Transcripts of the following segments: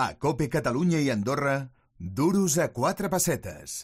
A Cope Catalunya i Andorra, duros a quatre pessetes.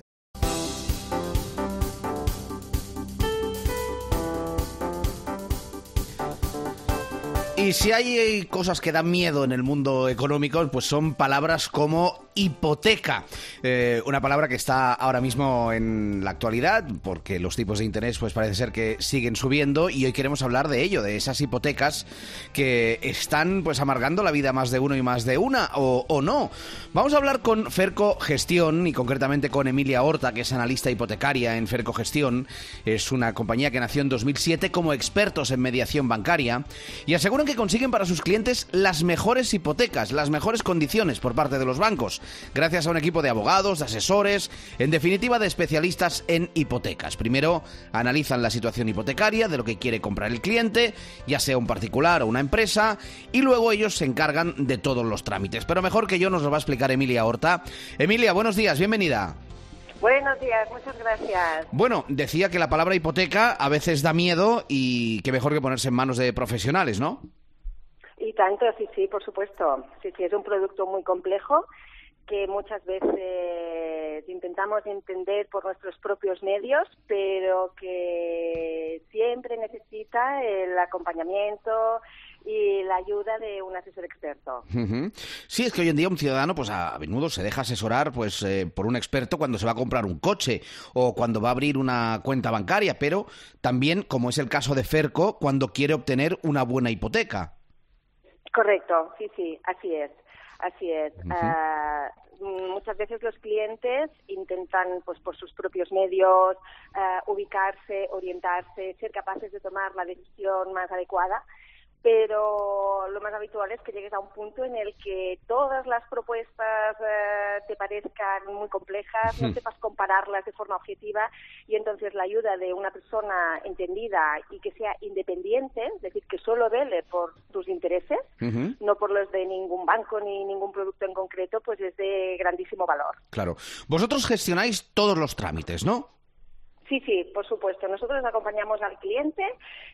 Y si hay cosas que dan miedo en el mundo económico, pues son palabras como hipoteca. Eh, una palabra que está ahora mismo en la actualidad, porque los tipos de interés pues parece ser que siguen subiendo y hoy queremos hablar de ello, de esas hipotecas que están pues amargando la vida más de uno y más de una, o, o no. Vamos a hablar con Ferco Gestión y concretamente con Emilia Horta, que es analista hipotecaria en Ferco Gestión. Es una compañía que nació en 2007 como expertos en mediación bancaria y aseguran que consiguen para sus clientes las mejores hipotecas, las mejores condiciones por parte de los bancos, gracias a un equipo de abogados, de asesores, en definitiva de especialistas en hipotecas. Primero analizan la situación hipotecaria de lo que quiere comprar el cliente, ya sea un particular o una empresa, y luego ellos se encargan de todos los trámites. Pero mejor que yo nos lo va a explicar Emilia Horta. Emilia, buenos días, bienvenida. Buenos días, muchas gracias. Bueno, decía que la palabra hipoteca a veces da miedo y que mejor que ponerse en manos de profesionales, ¿no? Y tanto, sí, sí, por supuesto. Sí, sí, es un producto muy complejo que muchas veces intentamos entender por nuestros propios medios, pero que siempre necesita el acompañamiento y la ayuda de un asesor experto. Ujú. Sí, es que hoy en día un ciudadano, pues a menudo se deja asesorar, pues eh, por un experto cuando se va a comprar un coche o cuando va a abrir una cuenta bancaria, pero también, como es el caso de Ferco, cuando quiere obtener una buena hipoteca. Correcto, sí, sí, así es. Así es. Ah, muchas veces los clientes intentan, pues por sus propios medios, ah, ubicarse, orientarse, ser capaces de tomar la decisión más adecuada pero lo más habitual es que llegues a un punto en el que todas las propuestas eh, te parezcan muy complejas, no sepas compararlas de forma objetiva y entonces la ayuda de una persona entendida y que sea independiente, es decir, que solo vele por tus intereses, no por los de ningún banco ni ningún producto en concreto, pues es de grandísimo valor. Claro. Vosotros gestionáis todos los trámites, ¿no? Sí, sí, por supuesto. Nosotros acompañamos al cliente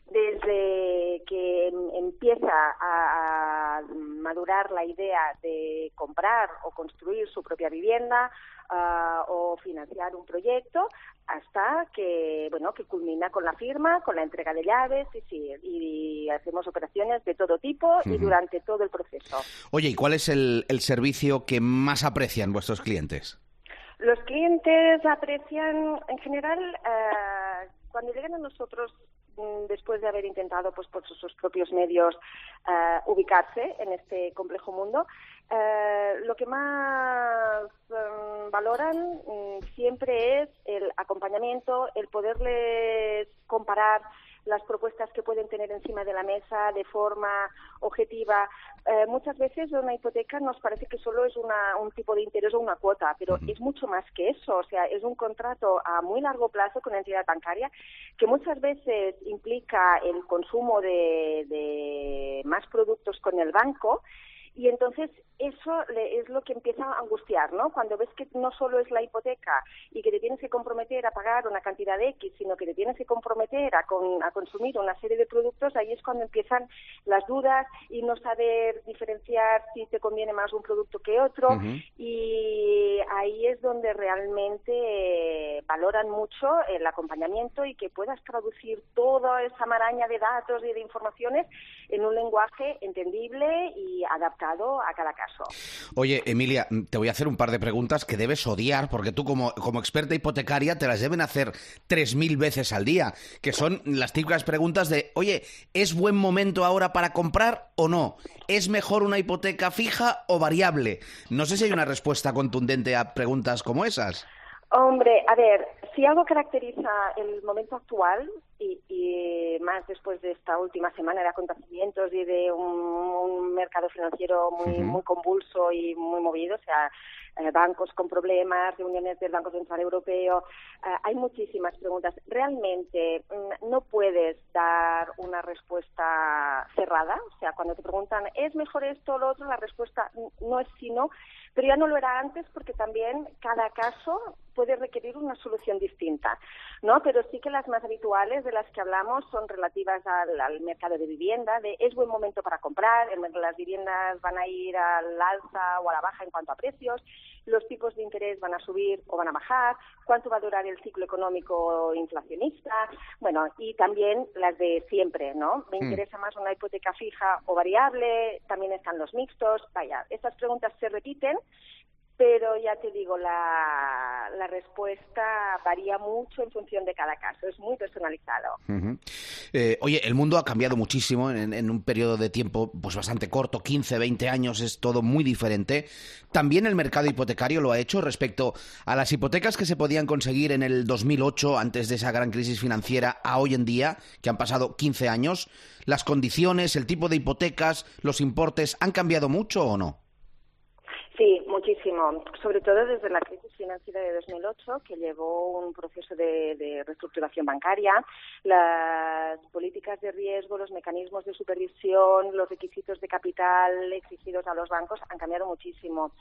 desde que em- empieza a, madurar la idea de comprar o construir su propia vivienda ah, o financiar un proyecto hasta que bueno que culmina con la firma, con la entrega de llaves, sí, sí, y hacemos operaciones de todo tipo y durante todo el proceso. Oye, ¿y cuál es el, el servicio que más aprecian vuestros clientes? Los clientes aprecian, en general, eh, cuando llegan a nosotros mm, después de haber intentado, pues por sus, propios medios, eh, ubicarse en este complejo mundo, eh, lo que más mm, valoran mm, siempre es el acompañamiento, el poderles comparar las propuestas que pueden tener encima de la mesa de forma objetiva. Eh, muchas veces una hipoteca nos parece que solo es una, un tipo de interés o una cuota, pero es mucho más que eso. O sea, es un contrato a muy largo plazo con la entidad bancaria que muchas veces implica el consumo de, de más productos con el banco. Y entonces eso es lo que empieza a angustiar, ¿no? Cuando ves que no solo es la hipoteca y que te tienes que comprometer a pagar una cantidad de X, sino que te tienes que comprometer a, con- a consumir una serie de productos, ahí es cuando empiezan las dudas y no saber diferenciar si te conviene más un producto que otro. Y ahí es donde realmente eh, valoran mucho el acompañamiento y que puedas traducir toda esa maraña de datos y de informaciones en un lenguaje entendible y adaptado a cada caso. Oye, Emilia, te voy a hacer un par de preguntas que debes odiar, porque tú como, como experta hipotecaria te las deben hacer tres mil veces al día, que son las típicas preguntas de, oye, ¿es buen momento ahora para comprar o no? ¿Es mejor una hipoteca fija o variable? No sé si hay una respuesta contundente a preguntas como esas. Hombre, a ver, si algo caracteriza el momento actual y, y más después de esta última semana de acontecimientos y de un, un mercado financiero muy, muy convulso y muy movido, o sea, eh, bancos con problemas, reuniones del Banco Central Europeo, eh, hay muchísimas preguntas. Realmente mm, no puedes dar una respuesta cerrada, o sea, cuando te preguntan, ¿es mejor esto o lo otro? La respuesta no es sí, no, pero ya no lo era antes porque también cada caso puede requerir una solución distinta, ¿no? Pero sí que las más habituales de las que hablamos son relativas al, mercado de vivienda, de es buen momento para comprar, las viviendas van a ir al alza o a la baja en cuanto a precios, los tipos de interés van a subir o van a bajar, cuánto va a durar el ciclo económico inflacionista, bueno, y también las de siempre, ¿no? ¿Me hmm. interesa más una hipoteca fija o variable? También están los mixtos, vaya, estas preguntas se repiten pero ya te digo, la, la, respuesta varía mucho en función de cada caso, es muy personalizado. Eh, oye, el mundo ha cambiado muchísimo en, un periodo de tiempo pues bastante corto, 15, 20 años, es todo muy diferente. También el mercado hipotecario lo ha hecho respecto a las hipotecas que se podían conseguir en el 2008, antes de esa gran crisis financiera, a hoy en día, que han pasado 15 años. ¿Las condiciones, el tipo de hipotecas, los importes han cambiado mucho o no? Sí, muchísimo. Sobre todo desde la crisis financiera de 2008, que llevó un proceso de, reestructuración bancaria. Las políticas de riesgo, los mecanismos de supervisión, los requisitos de capital exigidos a los bancos han cambiado muchísimo.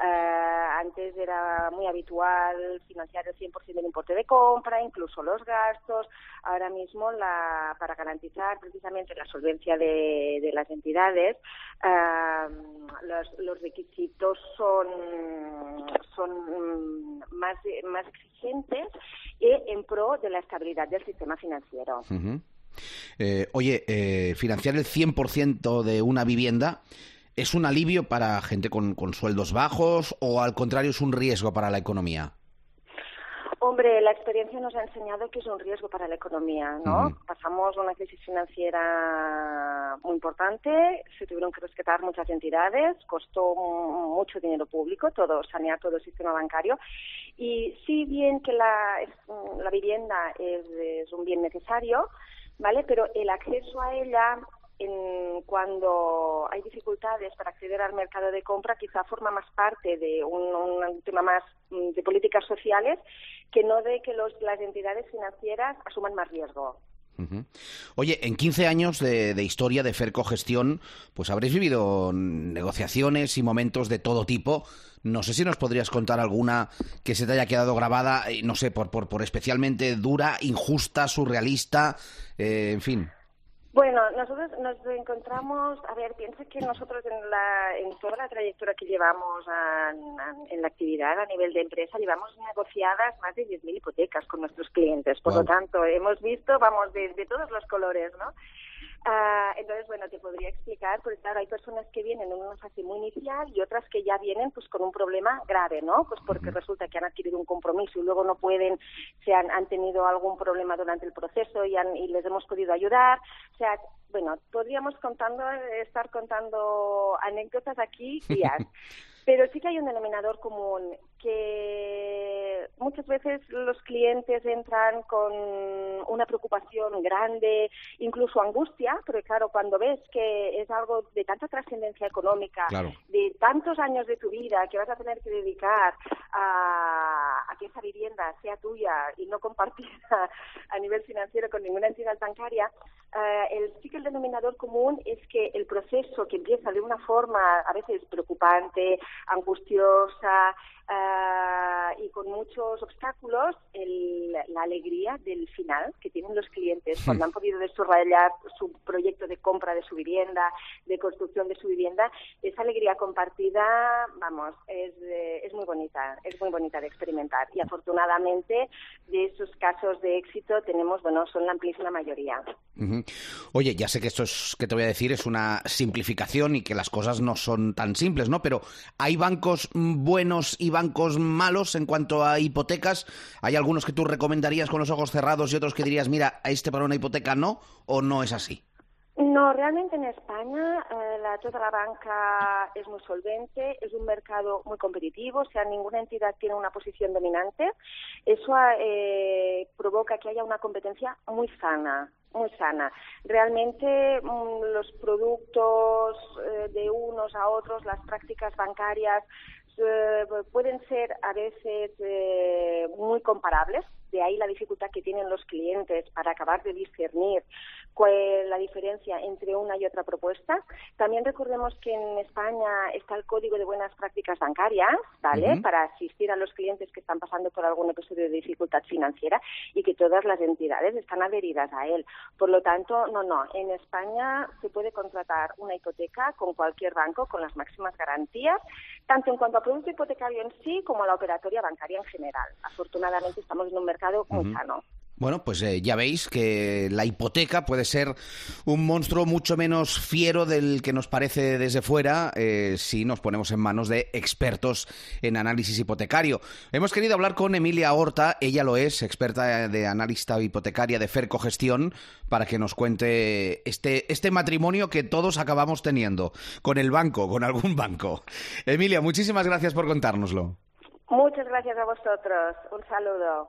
Eh, antes era muy habitual financiar el 100% del importe de compra, incluso los gastos. Ahora mismo, la, para garantizar precisamente la solvencia de, las entidades, eh, los, los requisitos son, son mm, más, más exigentes en pro de la estabilidad del sistema financiero. Eh, oye, eh, financiar el 100% de una vivienda es un alivio para gente con sueldos bajos o al contrario es un riesgo para la economía? Hombre, la experiencia nos ha enseñado que es un riesgo para la economía, ¿no? Pasamos una crisis financiera muy importante, se tuvieron que rescatar muchas entidades, costó mucho dinero público, todo sanear todo el sistema bancario y si bien que la, la vivienda es, es un bien necesario, ¿vale? Pero el acceso a ella en, cuando hay dificultades para acceder al mercado de compra, quizá forma más parte de un, tema más mm, de políticas sociales que no de que los, las entidades financieras asuman más riesgo. Oye, en 15 años de, historia de Ferco Gestión, pues habréis vivido negociaciones y momentos de todo tipo. No sé si nos podrías contar alguna que se te haya quedado grabada, eh, no sé, por, por, por especialmente dura, injusta, surrealista, eh, en fin. Bueno, nosotros nos encontramos, a ver, piensa que nosotros en, la, en toda la trayectoria que llevamos en la actividad a nivel de empresa, llevamos negociadas más de 10.000 hipotecas con nuestros clientes. Por lo tanto, hemos visto, vamos, de, de todos los colores, ¿no? Ah, entonces, bueno, te podría explicar, porque claro, hay personas que vienen en una fase muy inicial y otras que ya vienen pues con un problema grave, ¿no? Pues porque resulta que han adquirido un compromiso y luego no pueden, se han, han tenido algún problema durante el proceso y, han, y les hemos podido ayudar. O sea, bueno, podríamos contando, estar contando anécdotas aquí días. Pero sí que hay un denominador común, que muchas veces los clientes entran con una preocupación grande, incluso angustia, porque claro, cuando ves que es algo de tanta trascendencia económica, de tantos años de tu vida que vas a tener que dedicar a, que esa vivienda sea tuya y no compartida a nivel financiero con ninguna entidad bancaria, eh, el, sí que el denominador común es que el proceso que empieza de una forma a veces preocupante, angustiosa, Ah, y con muchos obstáculos la alegría del final que tienen los clientes cuando han podido desarrollar su proyecto de compra de su vivienda, de construcción de su vivienda, esa alegría compartida, vamos, es, es muy bonita, es muy bonita de experimentar y afortunadamente de esos casos de éxito tenemos, bueno, son la amplísima mayoría. Oye, ya sé que esto es, que te voy a decir es una simplificación y que las cosas no son tan simples, ¿no? Pero hay bancos buenos y bancos malos en cuanto a hipotecas. ¿Hay algunos que tú recomendarías con los ojos cerrados y otros que dirías, mira, a este para una hipoteca no o no es así? No, realmente en España eh, la, toda la banca es muy solvente, es un mercado muy competitivo, o sea, ninguna entidad tiene una posición dominante. Eso eh, provoca que haya una competencia muy sana, muy sana. Realmente mm, los productos eh, de unos a otros, las prácticas bancarias pueden ser a veces eh, muy comparables, de ahí la dificultad que tienen los clientes para acabar de discernir cuál es la diferencia entre una y otra propuesta. También recordemos que en España está el Código de Buenas Prácticas Bancarias, ¿vale? Para asistir a los clientes que están pasando por algún episodio de dificultad financiera y que todas las entidades están adheridas a él. Por lo tanto, no, no, en España se puede contratar una hipoteca con cualquier banco con las máximas garantías, tanto en cuanto a producto hipotecario en sí como a la operatoria bancaria en general. Afortunadamente estamos en un mercado muy sano. Bueno, pues eh, ya veis que la hipoteca puede ser un monstruo mucho menos fiero del que nos parece desde fuera eh, si nos ponemos en manos de expertos en análisis hipotecario. Hemos querido hablar con Emilia Horta, ella lo es, experta de analista hipotecaria de Ferco Gestión, para que nos cuente este, este matrimonio que todos acabamos teniendo con el banco, con algún banco. Emilia, muchísimas gracias por contárnoslo. Muchas gracias a vosotros. Un saludo.